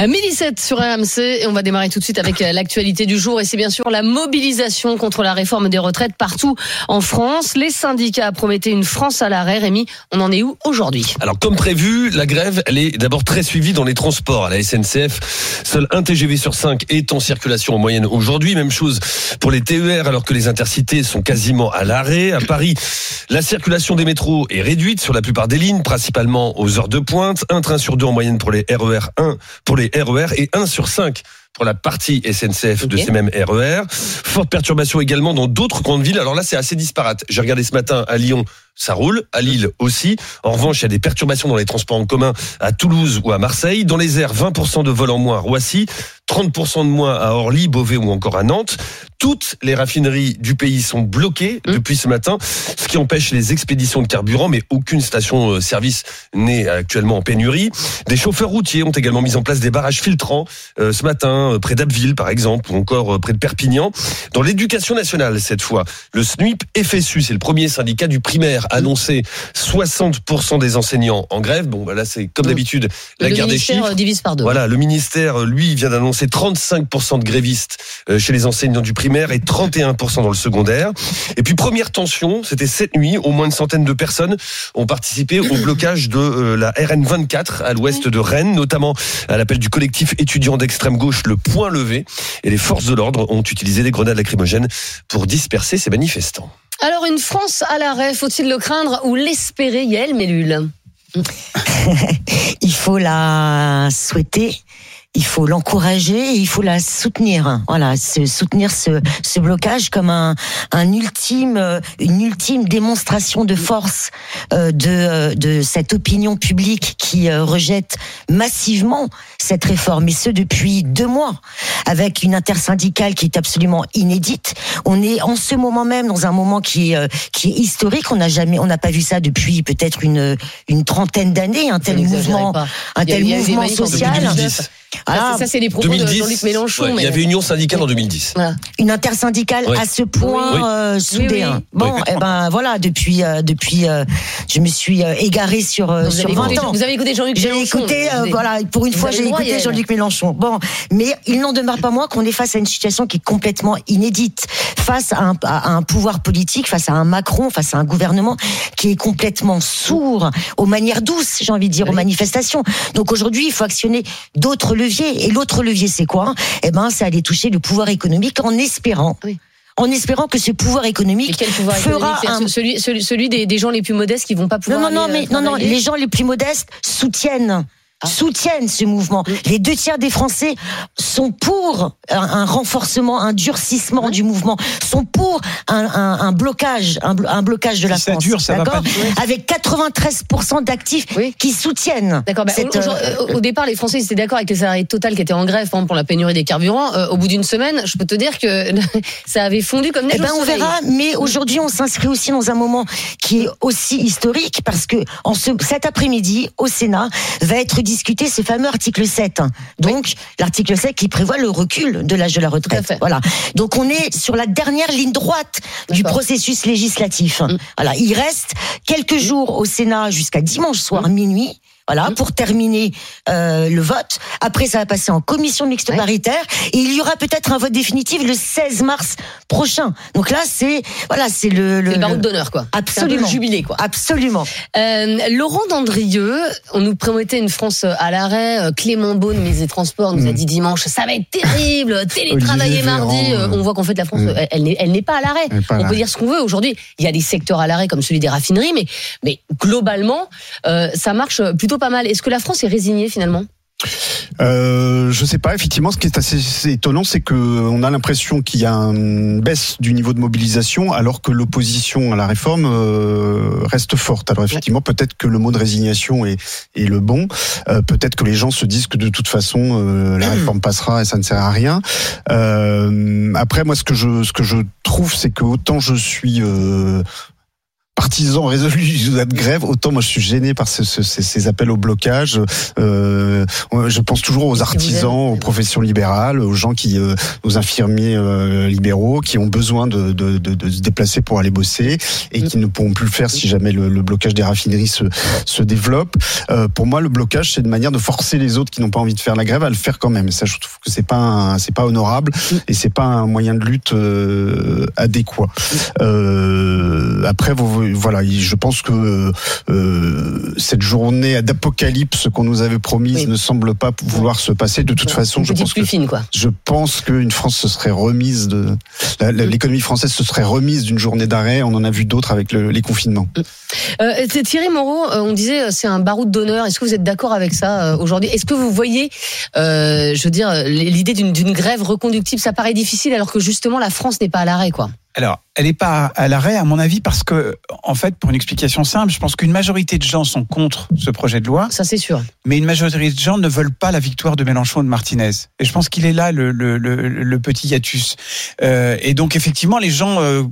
Euh, Midi 7 sur RMC et on va démarrer tout de suite avec euh, l'actualité du jour et c'est bien sûr la mobilisation contre la réforme des retraites partout en France. Les syndicats promettaient une France à l'arrêt. Rémi, on en est où aujourd'hui? Alors comme prévu, la grève, elle est d'abord très suivie dans les transports à la SNCF. Seul un TGV sur 5 est en circulation en moyenne aujourd'hui. Même chose pour les TER alors que les intercités sont quasiment à l'arrêt. À Paris, la circulation des métros est réduite sur la plupart des lignes, principalement aux heures de pointe. Un train sur deux en moyenne pour les RER 1, pour les RER et 1 sur 5 pour la partie SNCF de ces mêmes RER. Forte perturbation également dans d'autres grandes villes. Alors là, c'est assez disparate. J'ai regardé ce matin à Lyon, ça roule. À Lille aussi. En revanche, il y a des perturbations dans les transports en commun à Toulouse ou à Marseille. Dans les airs, 20% de vols en moins à Roissy, 30% de moins à Orly, Beauvais ou encore à Nantes. Toutes les raffineries du pays sont bloquées Mmh. depuis ce matin, ce qui empêche les expéditions de carburant, mais aucune station-service n'est actuellement en pénurie. Des chauffeurs routiers ont également mis en place des barrages filtrants euh, ce matin, euh, près d'Abbeville par exemple, ou encore euh, près de Perpignan. Dans l'éducation nationale, cette fois, le SNUIP FSU, c'est le premier syndicat du primaire, annoncé 60% des enseignants en grève. Bon, bah là, c'est comme Mmh. d'habitude la Le guerre des chiffres. euh, divise par deux. Voilà, le ministère, lui, vient d'annoncer 35% de grévistes euh, chez les enseignants du primaire et 31% dans le secondaire. Et puis, première tension, c'était cette nuit, au moins une centaine de personnes ont participé au blocage de euh, la RN 24 à l'ouest de Rennes, notamment à l'appel du collectif étudiant d'extrême gauche, le Point Levé. Et les forces de l'ordre ont utilisé des grenades lacrymogènes pour disperser ces manifestants. Alors une France à l'arrêt, faut-il le craindre ou l'espérer Yael Mellul? Il faut la souhaiter. Il faut l'encourager et il faut la soutenir. Voilà, se- soutenir ce, ce blocage comme un, un ultime, euh, une ultime démonstration de force euh, de, euh, de cette opinion publique qui euh, rejette massivement cette réforme, et ce depuis deux mois, avec une intersyndicale qui est absolument inédite. On est en ce moment même dans un moment qui est, euh, qui est historique. On n'a jamais, on n'a pas vu ça depuis peut-être une, une trentaine d'années, un tel mouvement, un tel mouvement social. 2010. Ah, ça, c'est- les propos de 2010, Jean-Luc Mélenchon. ouais, il y avait Union syndicale en 2010. Voilà. une intersyndicale Oui. à ce point Oui. euh, soudée. Oui, oui. Bon, Oui. eh ben voilà, depuis depuis depuis, euh, je me suis euh, égarée sur euh, Vous sur avez, 20 écouté, ans. vous avez écouté Jean-Luc J'ai Mélenchon écouté, euh, avez- voilà, pour une vous fois, j'ai écouté. Jean-Luc Mélenchon. Bon, mais il n'en demeure pas moins qu'on est face à une situation qui est complètement inédite, face à un, à un pouvoir politique, face à un Macron, face à un gouvernement qui est complètement sourd aux manières douces, j'ai envie de dire, aux manifestations. Donc aujourd'hui, il faut actionner d'autres leviers. Et l'autre levier, c'est quoi? Eh ben, c'est aller toucher le pouvoir économique en espérant. Oui. En espérant que ce pouvoir économique quel pouvoir fera économique? C'est-à-dire un celui, celui, celui des, des gens les plus modestes qui vont pas pouvoir. non, non, non, aller, mais euh, non, non, les gens les plus modestes soutiennent. Ah. soutiennent ce mouvement. Les deux tiers des Français sont pour un, un renforcement, un durcissement du mouvement, sont pour un, un- un blocage, un, blo- un blocage de la Si ça France. dure, ça va pas. Avec 93% d'actifs Oui. qui soutiennent. D'accord. bah, euh, au départ, les Français étaient d'accord avec les salariés Total qui étaient en grève exemple, pour la pénurie des carburants. Euh, au bout d'une semaine, je peux te dire que ça avait fondu comme neige Eh ben, on soleil. verra, mais aujourd'hui, on s'inscrit aussi dans un moment qui est aussi historique parce que en ce, cet après-midi, au Sénat, va être discuté ce fameux article 7. Donc, l'article 7 qui prévoit le recul de l'âge de la retraite. Voilà. Donc, on est sur la dernière ligne droite du processus législatif. Mm. Voilà. Il reste quelques jours au Sénat jusqu'à dimanche soir Mm. minuit. Voilà, pour terminer euh, le vote. Après, ça va passer en commission mixte Ouais. paritaire et il y aura peut-être un vote définitif le 16 mars prochain. Donc là, c'est voilà, c'est le, le le- baroud d'honneur, quoi. Absolument. le jubilé, quoi. absolument. Euh, Laurent Dandrieux, on nous promettait une France à l'arrêt. Euh, Clément Beaune, ministre des Transports, nous a Mm. dit dimanche, ça va être terrible. Télétravailler mardi. Euh, on voit qu'en fait la France, Mm. euh, elle n'est- elle n'est pas à l'arrêt. On peut dire ce qu'on veut. Aujourd'hui, il y a des secteurs à l'arrêt comme celui des raffineries, mais, mais globalement, euh, ça marche plutôt pas mal. Est-ce que la France est résignée finalement? Euh, je sais pas. Effectivement, ce qui est assez étonnant, c'est que on a l'impression qu'il y a une baisse du niveau de mobilisation, alors que l'opposition à la réforme euh, reste forte. Alors effectivement, peut-être que le mot de résignation est, le bon. Euh, peut-être que les gens se disent que de toute façon euh, la réforme passera et ça ne sert à rien. Euh, après, moi, ce que je ce que je trouve, c'est que autant je suis euh, partisan résolu de grève, autant moi je suis gêné par ce, ce, ces, appels au blocage. Euh, je pense toujours aux artisans, aux professions libérales, aux gens qui, euh, aux infirmiers euh, libéraux qui ont besoin de, de, de, se déplacer pour aller bosser et qui ne pourront plus le faire si jamais le, le blocage des raffineries se, se développe. Euh, pour moi, le blocage c'est une manière de forcer les autres qui n'ont pas envie de faire la grève à le faire quand même. Ça, je trouve que c'est pas c'est pas honorable et c'est pas un moyen de lutte euh, adéquat. Après, vous, voilà, je pense que euh, cette journée d'apocalypse qu'on nous avait promise Oui. ne semble pas vouloir se passer. De toute façon, je pense que plus fine, quoi. je pense qu'une France se serait remise de la- l'économie française se serait remise d'une journée d'arrêt. On en a vu d'autres avec le- les confinements. Euh, c'est Thierry Moreau, euh, on disait euh, c'est un baroud d'honneur. Est-ce que vous êtes d'accord avec ça euh, aujourd'hui? Est-ce que vous voyez, euh, je veux dire, l'idée d'une d'une grève reconductible, ça paraît difficile alors que justement la France n'est pas à l'arrêt, quoi. Alors, elle n'est pas à l'arrêt, à mon avis, parce que, en fait, pour une explication simple, je pense qu'une majorité de gens sont contre ce projet de loi, Ça c'est sûr. mais une majorité de gens ne veulent pas la victoire de Mélenchon et de Martinez. Et je pense qu'il est là le, le, le, le petit hiatus. Euh, et donc, effectivement, les gens. euh,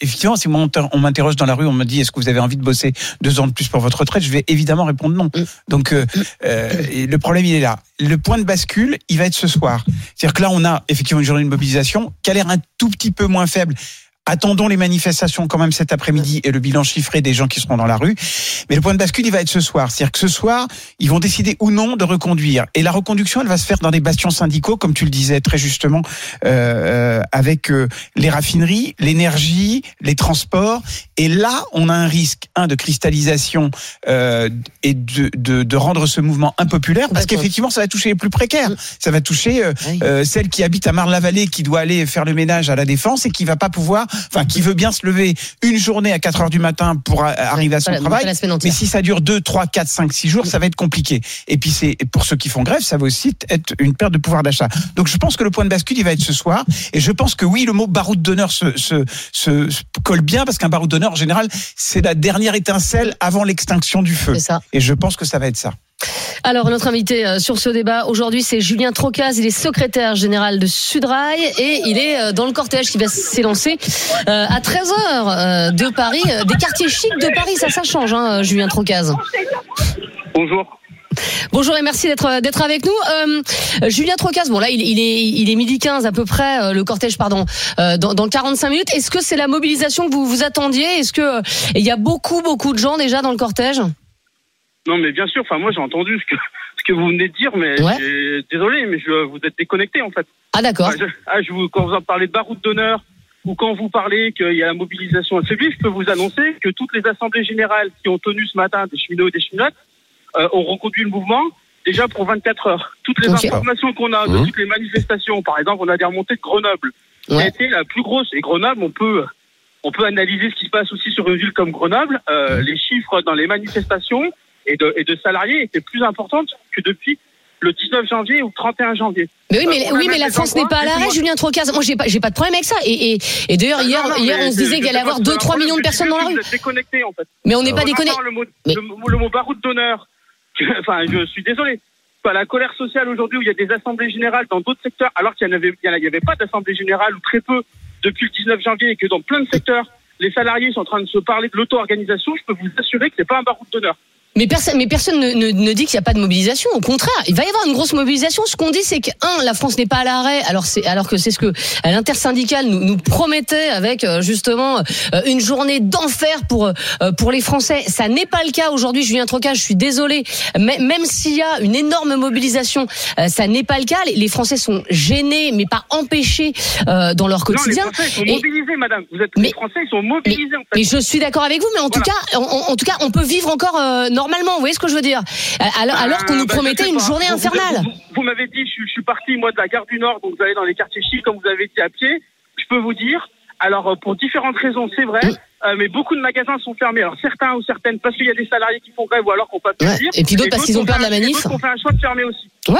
Effectivement, si moi, on m'interroge dans la rue, on me dit est-ce que vous avez envie de bosser deux ans de plus pour votre retraite, je vais évidemment répondre non. Mm. Donc euh, euh, le problème il est là. Le point de bascule, il va être ce soir. C'est-à-dire que là, on a effectivement une journée de mobilisation qui a l'air un tout petit peu moins faible. Attendons les manifestations quand même cet après-midi et le bilan chiffré des gens qui seront dans la rue. Mais le point de bascule, il va être ce soir. C'est-à-dire que ce soir, ils vont décider ou non de reconduire. Et la reconduction, elle va se faire dans des bastions syndicaux, comme tu le disais très justement, euh, euh, avec euh, les raffineries, l'énergie, les transports. Et là, on a un risque, un, de cristallisation euh, et de, de, de rendre ce mouvement impopulaire, parce qu'effectivement, ça va toucher les plus précaires. Ça va toucher euh, euh, celle qui habite à Marne-la-Vallée, qui doit aller faire le ménage à la Défense et qui va pas pouvoir, enfin, qui veut bien se lever une journée à 4 heures du matin pour arriver à son travail. Mais si ça dure 2, 3, 4, 5, 6 jours, ça va être compliqué. Et puis c'est pour ceux qui font grève, ça va aussi être une perte de pouvoir d'achat. Donc je pense que le point de bascule, il va être ce soir. Et je pense que oui, le mot baroud d'honneur se, se, se, se colle bien parce qu'un baroud d'honneur, en général, c'est la dernière étincelle avant l'extinction du feu. Ça. Et je pense que ça va être ça. Alors notre invité euh, sur ce débat aujourd'hui c'est Julien Trocaz, il est secrétaire général de Sudrail et il est euh, dans le cortège qui va s'élancer euh, à 13h de Paris, des quartiers chics de Paris, ça ça change hein, Julien Trocaz. Bonjour. Bonjour et merci d'être d'être avec nous. Euh, Julien Trocaz, bon là il, il est il est midi 15 à peu près euh, le cortège pardon euh, dans, dans 45 minutes. Est-ce que c'est la mobilisation que vous vous attendiez? Est-ce que euh, il y a beaucoup beaucoup de gens déjà dans le cortège? Non, mais bien sûr. Enfin, moi, j'ai entendu ce que ce que vous venez de dire, mais Ouais. désolé, mais je, vous êtes déconnecté en fait. Ah d'accord. Ah, ah, je vous, quand vous en parlez de baroud d'honneur ou quand vous parlez qu'il y a la mobilisation affaiblie, je peux vous annoncer que toutes les assemblées générales qui ont tenu ce matin des cheminots et des cheminotes euh, ont reconduit le mouvement déjà pour 24 heures. Toutes les informations qu'on a de Mmh. toutes les manifestations, par exemple, on a des remontées de Grenoble, qui a Ouais. été la plus grosse. Et Grenoble, on peut on peut analyser ce qui se passe aussi sur une ville comme Grenoble. Euh, les chiffres dans les manifestations et de, et de salariés étaient plus importantes que depuis le 19 janvier ou le 31 janvier. Mais oui, mais, Euh, oui, mais la France n'est pas à l'arrêt, Julien Trocaz. Moi, j'ai pas, j'ai pas de problème avec ça. Et, et, et d'ailleurs, hier, Non, non, hier, mais on se disait qu'il allait sais avoir pas 2, si 3 c'est un millions de personnes dans la rue. déconnectés en fait. Mais on n'est pas déconnectés. entend Le mot, Mais- le, le mot baroud d'honneur. Enfin, je suis désolé. Enfin, la colère sociale aujourd'hui où il y a des assemblées générales dans d'autres secteurs, alors qu'il n'y avait, y il y avait pas d'assemblée générale ou très peu depuis le 19 janvier et que dans plein de secteurs, les salariés sont en train de se parler de l'auto-organisation, je peux vous assurer que c'est pas un baroud d'honneur. Mais personne, mais personne ne, ne, ne dit qu'il n'y a pas de mobilisation. Au contraire, il va y avoir une grosse mobilisation. Ce qu'on dit, c'est que un, la France n'est pas à l'arrêt. Alors c'est, alors que c'est ce que euh, l'intersyndicale nous, nous promettait avec euh, justement euh, une journée d'enfer pour pour les Français. Ça n'est pas le cas aujourd'hui. Julien Trocage, je suis désolé. Mais- Même s'il y a une énorme mobilisation, ça n'est pas le cas. Les, Français sont gênés, mais pas empêchés dans leur Non, les quotidien. Français sont Et- mobilisés, madame. Vous êtes, Mais- les Français, sont mobilisés, en fait. Mais je suis d'accord avec vous, mais en tout cas, en, en tout cas, on peut vivre encore euh, normalement. Vous voyez ce que je veux dire Alors, alors qu'on Euh, nous bah, promettait une journée infernale. Vous, vous- vous m'avez dit, je, je suis parti, moi, de la gare du Nord, donc vous allez dans les quartiers chics, comme vous avez dit, à pied. Je peux vous dire, alors, euh, pour différentes raisons, c'est vrai, euh, mais beaucoup de magasins sont fermés. Alors, certains ou certaines, parce qu'il y a des salariés qui font grève ou alors qu'on peut pas Ouais. dire. Et puis d'autres parce qu'ils ont peur de la manif. D'autres ont fait un choix de fermer aussi. Euh,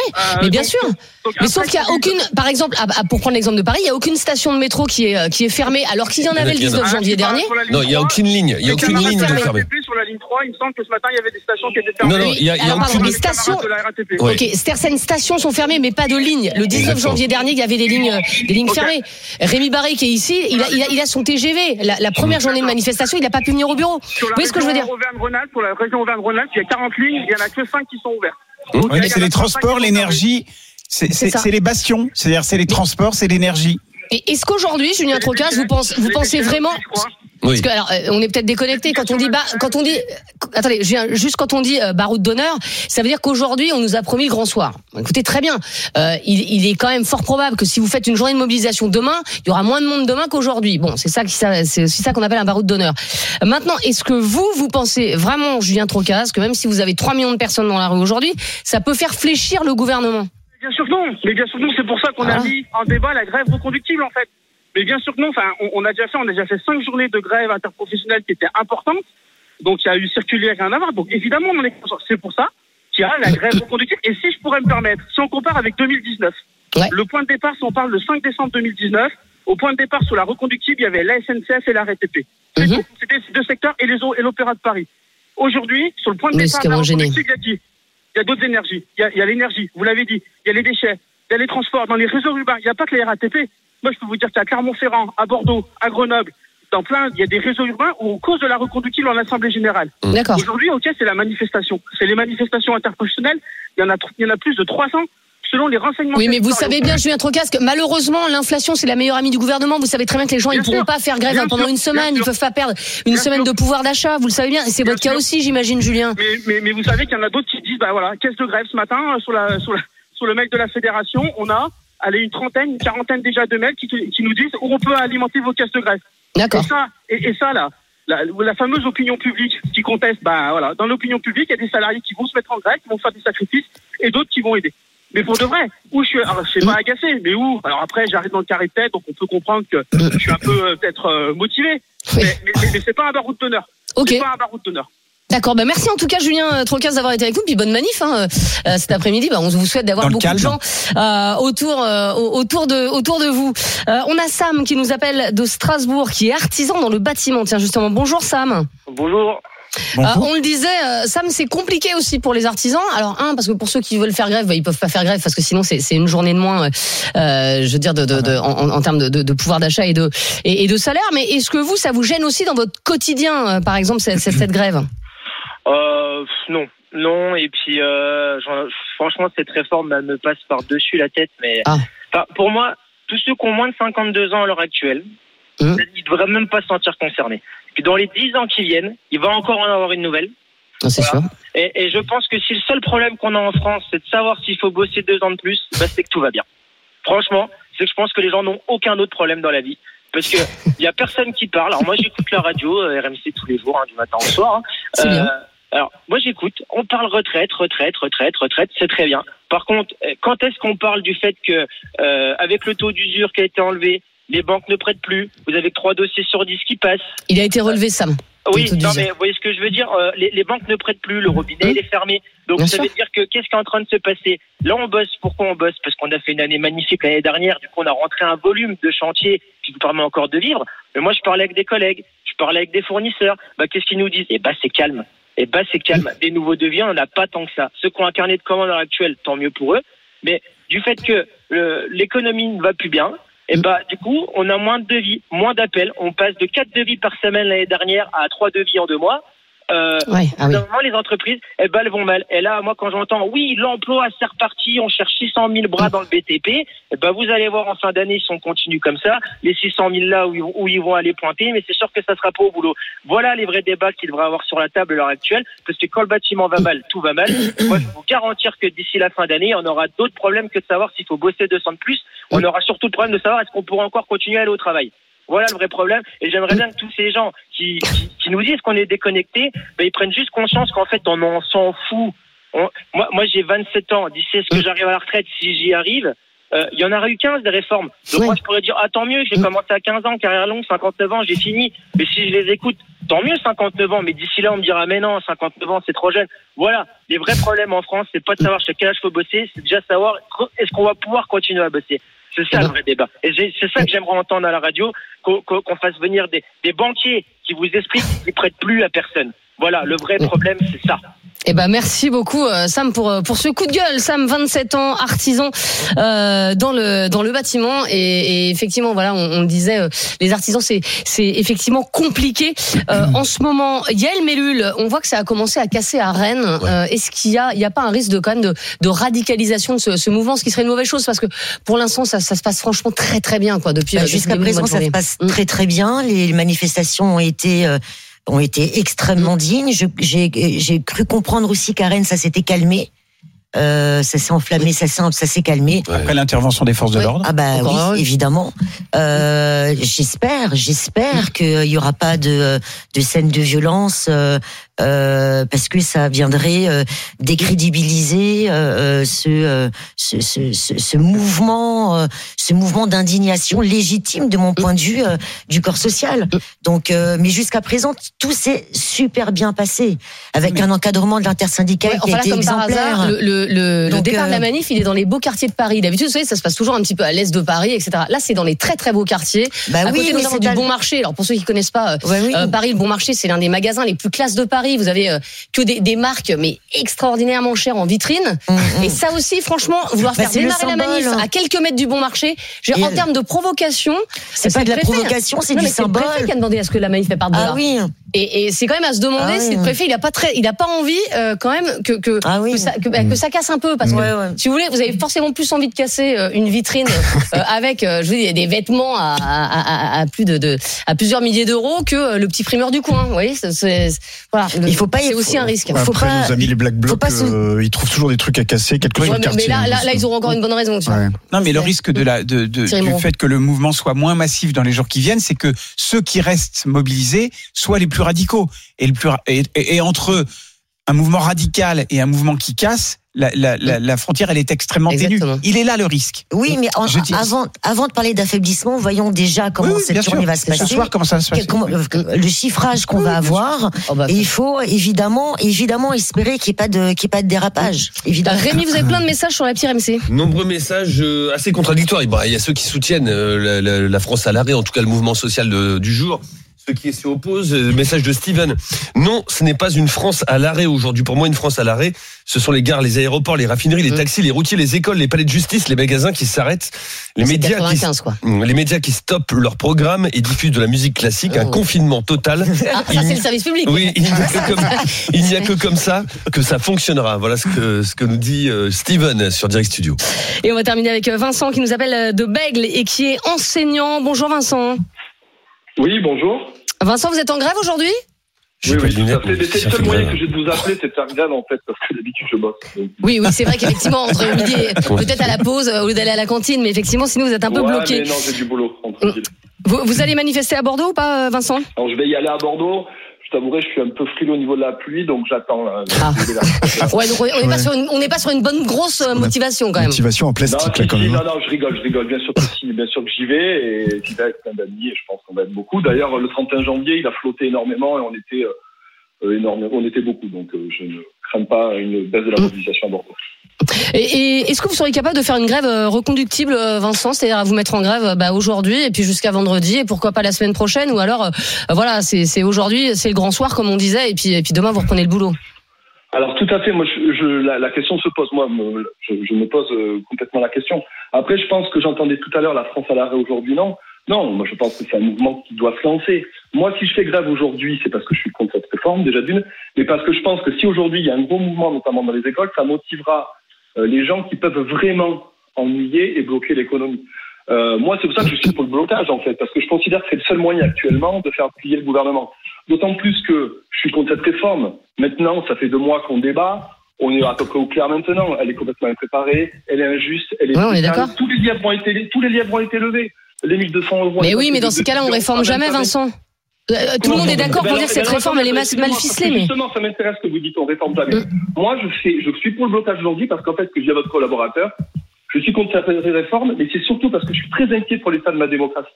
mais bien donc- sûr. donc Mais sauf qu'il n'y a aucune, par exemple, ah, ah, pour prendre l'exemple de Paris, il n'y a aucune station de métro qui est, euh, qui est fermée, alors qu'il y en avait le Il y en a- 19 Ah, janvier parle dernier. Non, il y a 3. aucune ligne. Il y a aucune ligne de fermée. Ligne 3, il me semble que ce matin, il y avait des stations qui étaient fermées. Non, non, il y a, il y a Alors, pardon, les stations- de la RATP. Ouais. Ok, certaines stations sont fermées, mais pas de lignes. Le 19 Exactement. janvier dernier, il y avait des lignes, des lignes fermées. Rémi Barré, qui est ici, il a, il a, il a son TGV. La, la première journée de manifestation, il n'a pas pu venir au bureau. Vous voyez ce que je veux dire pour la région Auvergne-Rhône-Alpes, il y a 40 lignes, il y en a que 5 qui sont ouvertes. Oui, mais en c'est les 35 transports, l'énergie. C'est les bastions. C'est-à-dire, c'est les transports, c'est l'énergie. Et est-ce qu'aujourd'hui, Julien. Trocas, vous pensez, vous vraiment crois. Parce Oui. que, alors, euh, on est peut-être déconnecté quand on dit bah, quand on dit attendez, je viens- juste quand on dit euh, baroud d'honneur, ça veut dire qu'aujourd'hui on nous a promis le grand soir. Écoutez très bien, euh, il, il est quand même fort probable que si vous faites une journée de mobilisation demain, il y aura moins de monde demain qu'aujourd'hui. Bon, c'est ça qui c'est aussi ça qu'on appelle un baroud d'honneur. Maintenant, est-ce que vous vous pensez vraiment Julien Trocas que même si vous avez 3 millions de personnes dans la rue aujourd'hui, ça peut faire fléchir le gouvernement? Bien sûr que non, mais bien sûr que non, c'est pour ça qu'on Ah. a mis en débat la grève reconductible en fait. Mais bien sûr que non, enfin, on, on a déjà fait, on a déjà fait cinq journées de grève interprofessionnelle qui étaient importantes. Donc il y a eu circulaire et rien à voir. Donc évidemment, on en est. C'est pour ça qu'il y a la grève reconductible. Et si je pourrais me permettre, si on compare avec 2019, Ouais. le point de départ, si on parle le 5 décembre 2019, au point de départ sur la reconductible, il y avait la SNCF et la RATP. Mhm. C'était ces deux secteurs et les o- et l'Opéra de Paris. Aujourd'hui, sur le point de Mais départ la reconductible, il y a qui? Il y a d'autres énergies. Il y a, il y a l'énergie, vous l'avez dit. Il y a les déchets, il y a les transports. Dans les réseaux urbains, il n'y a pas que les RATP. Moi, je peux vous dire qu'à Clermont-Ferrand, à Bordeaux, à Grenoble, dans plein, il y a des réseaux urbains où, à cause de la reconductible en Assemblée Générale. D'accord. Aujourd'hui, ok, c'est la manifestation. C'est les manifestations interprofessionnelles. Il y en a, tr- il y en a plus de 300 selon les renseignements. Oui, mais vous savez bien, Julien Trocas, que malheureusement, l'inflation, c'est la meilleure amie du gouvernement. Vous savez très bien que les gens, Bien ils pourront sûr. pas faire grève hein, pendant sûr. une semaine, ils sûr. peuvent pas perdre une Bien semaine sûr. de pouvoir d'achat. Vous le savez bien, et c'est votre cas aussi, j'imagine, Julien. Mais, mais, mais vous savez qu'il y en a d'autres qui disent, bah voilà, caisse de grève ce matin, euh, sur, la, sur, la, sur le mail de la fédération, on a allez, une trentaine, une quarantaine déjà de mails qui, qui nous disent où on peut alimenter vos caisses de. Et D'accord. ça, et, et ça là, la, la fameuse opinion publique qui conteste, bah voilà, dans l'opinion publique, il y a des salariés qui vont se mettre en grève, qui vont faire des sacrifices, et d'autres qui vont aider. Mais pour de vrai, où je suis, alors je suis pas agacé, mais où? Alors après, j'arrive dans le carré de tête, donc on peut comprendre que je suis un peu euh, peut-être euh, motivé, mais, mais, mais, mais c'est pas un baroud d'honneur. Ok. C'est pas un baroud d'honneur. D'accord. Bah, merci en tout cas, Julien euh, Trocas, d'avoir été avec nous. Puis bonne manif hein, euh, cet après-midi. Bah, on vous souhaite d'avoir beaucoup de gens euh, autour, euh, autour de, autour de vous. Euh, on a Sam qui nous appelle de Strasbourg, qui est artisan dans le bâtiment. Tiens, justement. Bonjour Sam. Bonjour. Euh, on le disait, euh, Sam, c'est compliqué aussi pour les artisans. Alors un, parce que pour ceux qui veulent faire grève, bah, ils peuvent pas faire grève parce que sinon c'est c'est une journée de moins, euh, je veux dire, de, de, de- en, en termes de, de, de pouvoir d'achat et de et, et de salaire. Mais est-ce que vous, ça vous gêne aussi dans votre quotidien, euh, par exemple, cette, cette, cette grève? Euh, non, non. Et puis, euh, franchement, cette réforme elle me passe par dessus la tête. Mais Ah. Enfin, pour moi, tous ceux qui ont moins de 52 ans à l'heure actuelle, ils devraient même pas se sentir concernés. Puis dans les 10 ans qui viennent, il va encore en avoir une nouvelle. Ah, C'est sûr. Et, et je pense que si le seul problème qu'on a en France, c'est de savoir s'il faut bosser deux ans de plus, bah, c'est que tout va bien. Franchement, c'est que je pense que les gens n'ont aucun autre problème dans la vie. Parce que il y a personne qui parle. Alors moi, j'écoute la radio, euh, RMC tous les jours, hein, du matin au soir. hein. Bien. Alors, moi, j'écoute. On parle retraite, retraite, retraite, retraite. C'est très bien. Par contre, euh, quand est-ce qu'on parle du fait que, euh, avec le taux d'usure qui a été enlevé, les banques ne prêtent plus? Vous avez trois dossiers sur 10 qui passent. Il a été relevé, Sam. Oui, non, mais vous voyez ce que je veux dire euh, les, les banques ne prêtent plus, le robinet il est fermé. Donc Bien ça sûr. veut dire que qu'est-ce qui est en train de se passer? Là, on bosse. Pourquoi on bosse? Parce qu'on a fait une année magnifique l'année dernière. Du coup, on a rentré un volume de chantier qui nous permet encore de vivre. Mais moi, je parlais avec des collègues, je parlais avec des fournisseurs. Bah, qu'est-ce qu'ils nous disent Eh bah, c'est calme. Eh bah, c'est calme. Des nouveaux devis, on n'en a pas tant que ça. Ceux qui ont un carnet de commandes à l'heure actuelle, tant mieux pour eux. Mais du fait que l'économie ne va plus bien, et bah du coup, on a moins de devis, moins d'appels. On passe de 4 devis par semaine l'année dernière à 3 devis en deux mois. Euh, Ouais, ah oui. Normalement, les entreprises, eh ben, elles vont mal. Et là, moi, quand j'entends, oui, l'emploi, c'est reparti, on cherche 600 000 bras dans le BTP, eh ben, vous allez voir en fin d'année, si on continue comme ça, les 600 000 là où, ils vont- où ils vont aller pointer, mais c'est sûr que ça sera pas au boulot. Voilà les vrais débats qu'il devrait avoir sur la table à l'heure actuelle, parce que quand le bâtiment va mal, tout va mal. Moi, je peux vous garantir que d'ici la fin d'année, on aura d'autres problèmes que de savoir s'il faut bosser 200 de plus. On aura surtout le problème de savoir est-ce qu'on pourra encore continuer à aller au travail. Voilà le vrai problème. Et j'aimerais bien que tous ces gens qui, qui, qui nous disent qu'on est déconnectés, ben, ils prennent juste conscience qu'en fait, on en s'en fout. On- moi, moi j'ai 27 ans. D'ici à ce que j'arrive à la retraite, si j'y arrive, euh, il y en aura eu 15 des réformes. Donc Oui. moi, je pourrais dire, ah, tant mieux, j'ai commencé à 15 ans, carrière longue, 59 ans, j'ai fini. Mais si je les écoute, tant mieux, 59 ans. Mais d'ici là, on me dira, mais non, 59 ans, c'est trop jeune. Voilà. Les vrais problèmes en France, c'est pas de savoir jusqu'à quel âge faut bosser, c'est déjà savoir est-ce qu'on va pouvoir continuer à bosser. C'est ça le vrai débat. Et c'est ça que j'aimerais entendre à la radio, qu'on fasse venir des, des banquiers qui vous expliquent qu'ils prêtent plus à personne. Voilà, le vrai problème, c'est ça. Eh ben merci beaucoup euh, Sam pour euh, pour ce coup de gueule. Sam, 27 ans, artisan euh, dans le dans le bâtiment et, et effectivement voilà, on, on le disait, euh, les artisans c'est c'est effectivement compliqué Euh, en ce moment. Yael Mellul, on voit que ça a commencé à casser à Rennes. Euh, Est-ce qu'il y a il y a pas un risque de quand même de, de radicalisation de ce, ce mouvement, ce qui serait une mauvaise chose? Parce que pour l'instant ça, ça se passe franchement très très bien quoi depuis Bah, Jusqu'à présent, ça se passe Mm. très très bien. Les manifestations ont été euh, ont été extrêmement dignes. Je- J'ai j'ai cru comprendre aussi qu'à Rennes, ça s'était calmé. Euh, ça s'est enflammé, ça s'est ça s'est calmé. Après l'intervention des forces de l'ordre. Ah bah Encore oui, heureux. évidemment. Euh, j'espère, j'espère qu'il y aura pas de de scène de violence euh, euh, parce que ça viendrait euh, décrédibiliser euh, euh, ce, euh, ce, ce, ce, mouvement, euh, ce mouvement d'indignation légitime de mon point de vue euh, du corps social. Donc, euh, mais jusqu'à présent, tout s'est super bien passé avec un encadrement de l'intersyndical Ouais, qui par exemplaire. hasard, le, départ de la euh, manif, il est dans les beaux quartiers de Paris. D'habitude, vous savez, ça se passe toujours un petit peu à l'est de Paris, etc. Là, c'est dans les très très beaux quartiers. bah à oui, côté mais notamment c'est du Bon Marché. Alors pour ceux qui connaissent pas euh, euh, Paris, le Bon Marché, c'est l'un des magasins les plus classes de Paris. Vous avez euh, que des, des marques mais extraordinairement chères en vitrine. Mhm. Et ça aussi, franchement, vouloir Bah, faire démarrer la symbole. manif à quelques mètres du Bon Marché, en elle- termes de provocation, C'est pas de la préfet, provocation, c'est Non, du mais c'est le préfet symbole. qui a demandé à ce que la manif parte de là. Ah oui. Et, et c'est quand même à se demander Ah si oui. le préfet il a pas très, il a pas envie euh, quand même que que, Ah oui. que, ça, que, bah, que ça casse un peu parce que Ouais, ouais. si vous voulez vous avez forcément plus envie de casser euh, une vitrine euh, avec euh, je veux dire des vêtements à, à, à, à plus de, de à plusieurs milliers d'euros que euh, le petit primeur du coin. Vous voyez c'est, c'est- voilà. Le- Il faut pas- c'est il faut- aussi un risque. faut Après, pas- nos amis les Black Blocs, pas se- euh, ils trouvent toujours des trucs à casser, quel que Ouais, mais, mais là, là, là, ils auront encore une bonne raison. Tu vois. Ouais. Non, mais le risque de la, de, de- du fait que le mouvement soit moins massif dans les jours qui viennent, c'est que ceux qui restent mobilisés soient les plus radicaux. Et, le plus, ra- et, et- et entre un mouvement radical et un mouvement qui casse, la, la, la, la frontière, elle est extrêmement Exactement. ténue. Il est là le risque. Oui, mais en- avant, avant de parler d'affaiblissement, voyons déjà comment Oui, oui, cette sûr. journée va se Ce passer. soir, comment ça va se passer comment- euh, le chiffrage qu'on Oui, va avoir. Oh, bah, Et il faut évidemment, évidemment espérer qu'il n'y ait pas de, qu'il y ait pas de dérapage. Évidemment. Rémi, vous avez plein de messages sur la petite RMC. Nombreux messages euh, assez contradictoires. Il y a ceux qui soutiennent euh, la, la- la France à l'arrêt, en tout cas le mouvement social de- du jour. Ceux qui s'y opposent, euh, message de Steven. Non, ce n'est pas une France à l'arrêt aujourd'hui. Pour moi, une France à l'arrêt, ce sont les gares, les aéroports, les raffineries, les Mmh. taxis, les routiers, les écoles, les palais de justice, les magasins qui s'arrêtent, les médias qui 95 quoi. les médias qui stoppent leur programme et diffusent de la musique classique, un Oh. confinement total. Ah, ça c'est le service public. Oui, il n'y a, que comme, il n'y a que comme ça que ça fonctionnera. Voilà ce que, ce que nous dit euh, Steven sur Direct Studio. Et on va terminer avec euh, Vincent qui nous appelle de Bègle et qui est enseignant. Bonjour Vincent. Oui, bonjour. Vincent, vous êtes en grève aujourd'hui? Oui, oui, tout à fait. c'est le seul moyen grave. que j'ai de vous appeler, c'est de faire grève, en fait, parce que d'habitude, je bosse. Donc, Oui, oui, c'est vrai qu'effectivement, entre midi et peut-être à la pause, euh, au lieu d'aller à la cantine, mais effectivement, sinon vous êtes un peu ouais, bloqué. non, j'ai du boulot, tranquille. Vous, vous allez manifester à Bordeaux ou pas, euh, Vincent? Alors, je vais y aller à Bordeaux. Je t'avouerai, je suis un peu frileux au niveau de la pluie, donc j'attends. là. Ah. Ouais, donc on n'est pas, Ouais. sur une- on n'est pas sur une bonne grosse euh, motivation quand même. Motivation en Non, plastique, si, là, quand même. non, non, je rigole, je rigole. Bien sûr que si, bien sûr que j'y vais, et j'y vais avec plein d'amis, et je pense qu'on va être beaucoup. D'ailleurs, le 31 janvier, il a flotté énormément, et on était, euh, euh, énorme, on était beaucoup, donc euh, je ne crains pas une baisse de la mobilisation à Bordeaux. Et, est-ce que vous seriez capable de faire une grève euh, reconductible, euh, Vincent, c'est-à-dire à vous mettre en grève euh, bah, aujourd'hui et puis jusqu'à vendredi et pourquoi pas la semaine prochaine ou alors voilà, c'est aujourd'hui, c'est le grand soir comme on disait et puis et puis demain vous reprenez le boulot. Alors tout à fait, moi la, question se pose, moi je, me pose complètement la question. Après je pense que j'entendais tout à l'heure la France à l'arrêt aujourd'hui, non? Non, moi je pense que c'est un mouvement qui doit se lancer. Moi si je fais grève aujourd'hui, c'est parce que je suis contre cette réforme déjà d'une, mais parce que je pense que si aujourd'hui il y a un gros mouvement, notamment dans les écoles, ça motivera les gens qui peuvent vraiment ennuyer et bloquer l'économie. Euh, moi c'est pour ça que je suis pour le blocage en fait, parce que je considère que c'est le seul moyen actuellement de faire plier le gouvernement. D'autant plus que je suis contre cette réforme. Maintenant, ça fait deux mois qu'on débat. On est à peu près au clair maintenant. Elle est complètement impréparée. Elle est injuste. Elle est Ouais, on est d'accord. Tous les lièvres ont été, tous les lièvres ont été levés. Les 1200 euros. Mais oui, mais dans ces cas-là, on réforme jamais, Vincent. Euh, tout le monde est d'accord pour dire que cette réforme elle est mal, ficelée, mais Justement, ça m'intéresse que vous dites on réforme jamais. Mm. Moi, je, fais, je suis pour le blocage aujourd'hui parce qu'en fait, ce que je dis à votre collaborateur, je suis contre cette réforme, mais c'est surtout parce que je suis très inquiet pour l'état de ma démocratie.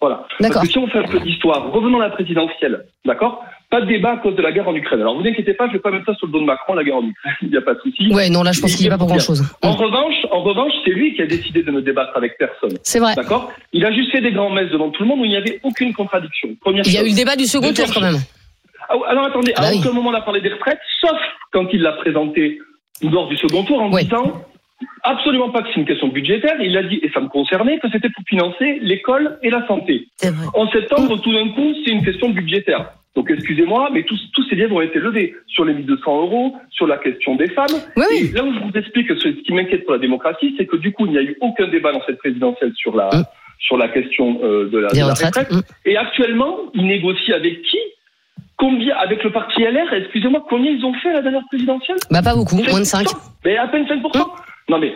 Voilà. D'accord. Parce que si on fait un peu d'histoire, revenons à la présidentielle, d'accord? Pas de débat à cause de la guerre en Ukraine. Alors vous inquiétez pas, je vais pas mettre ça sur le dos de Macron, la guerre en Ukraine. Il n'y a pas de souci. Ouais, non, là, je pense qu'il n'y a pas pour grand chose. En revanche, en revanche, c'est lui qui a décidé de ne débattre avec personne. C'est vrai. D'accord? Il a juste fait des grands messes devant tout le monde où il n'y avait aucune contradiction. Première Il y a eu le débat du second tour quand même. Ah, Alors attendez, Ah bah à oui. aucun moment on a parlé des retraites, sauf quand il l'a présenté lors du second tour en Oui. disant absolument pas que c'est une question budgétaire. Il a dit, et ça me concernait, que c'était pour financer l'école et la santé. En septembre, tout d'un coup, c'est une question budgétaire. Donc excusez-moi, mais tous, tous ces liens ont été levés sur les 1200 euros, sur la question des femmes. Oui, Et là où je vous explique que ce qui m'inquiète pour la démocratie, c'est que du coup, il n'y a eu aucun débat dans cette présidentielle sur la, Mm. sur la question euh, de la, de la retraite. Mm. Et actuellement, ils négocient avec qui? Combien Avec le parti LR Excusez-moi, combien ils ont fait à la dernière présidentielle? Bah, pas beaucoup, moins de 5. 5%. Mais à peine 5%. Non mais,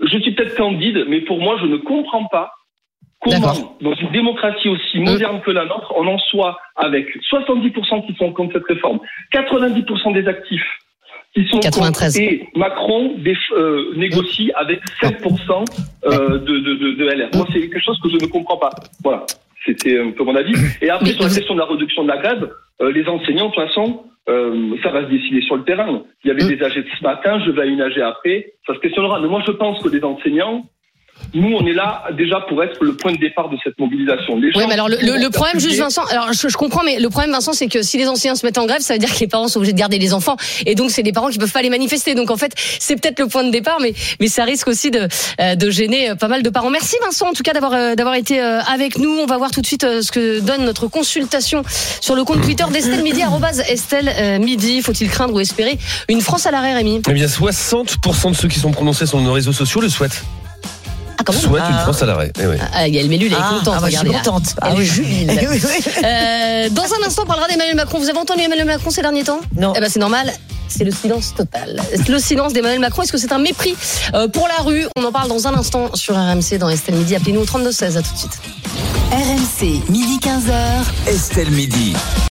je suis peut-être candide, mais pour moi, je ne comprends pas comment, dans une démocratie aussi moderne que la nôtre, on en soit avec 70% qui sont contre cette réforme, 90% des actifs qui sont 93. contre, et Macron euh, négocie avec 7% euh, de, de, de, de LR. Moi, c'est quelque chose que je ne comprends pas. Voilà. C'était un peu mon avis. Et après, sur la question de la réduction de la grève, euh, les enseignants, de toute façon, euh, ça va se décider sur le terrain. Il y avait Mm. des AG ce matin, je vais à une AG après, ça se questionnera. Mais moi, je pense que les enseignants, nous, on est là déjà pour être le point de départ de cette mobilisation. Les Oui, mais alors le, problème, juste Vincent, alors je, je comprends, mais le problème, Vincent, c'est que si les enseignants se mettent en grève, ça veut dire que les parents sont obligés de garder les enfants, et donc c'est des parents qui peuvent pas les manifester. Donc en fait, c'est peut-être le point de départ, mais mais ça risque aussi de euh, de gêner euh, pas mal de parents. Merci Vincent, en tout cas d'avoir euh, d'avoir été avec nous. On va voir tout de suite ce que donne notre consultation sur le compte Twitter d'Estelle Midi Estelle Midi. Faut-il craindre ou espérer une France à l'arrêt, Rémi Eh bien, 60% de ceux qui sont prononcés sur nos réseaux sociaux le souhaitent. Ah comment Souhaitent une Ah. France à l'arrêt. Eh oui. Ah, Gaël est Ah, contente. ah, moi, je suis regardez là. contente. Ah Elle oui. jubile. Euh, dans un instant, on parlera d'Emmanuel Macron. Vous avez entendu Emmanuel Macron ces derniers temps? Non. Eh ben, c'est normal. C'est le silence total. Le silence d'Emmanuel Macron. Est-ce que c'est un mépris euh, pour la rue? On en parle dans un instant sur RMC dans Estelle Midi. Appelez-nous au 32 16. À tout de suite. RMC, midi 15h. Estelle Midi.